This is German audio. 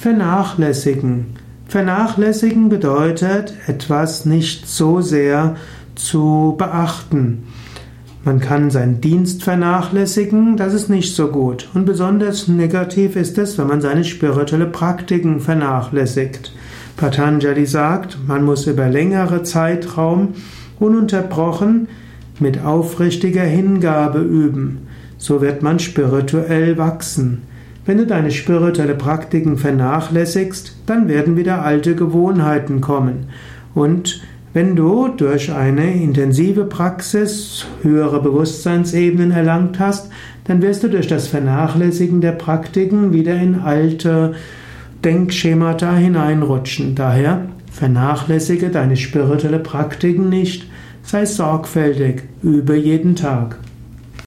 Vernachlässigen. Vernachlässigen bedeutet, etwas nicht so sehr zu beachten. Man kann seinen Dienst vernachlässigen, das ist nicht so gut. Und besonders negativ ist es, wenn man seine spirituelle Praktiken vernachlässigt. Patanjali sagt, man muss über längere Zeitraum ununterbrochen mit aufrichtiger Hingabe üben. So wird man spirituell wachsen. Wenn du deine spirituelle Praktiken vernachlässigst, dann werden wieder alte Gewohnheiten kommen. Und wenn du durch eine intensive Praxis höhere Bewusstseinsebenen erlangt hast, dann wirst du durch das Vernachlässigen der Praktiken wieder in alte Denkschemata hineinrutschen. Daher vernachlässige deine spirituelle Praktiken nicht, sei sorgfältig, übe jeden Tag.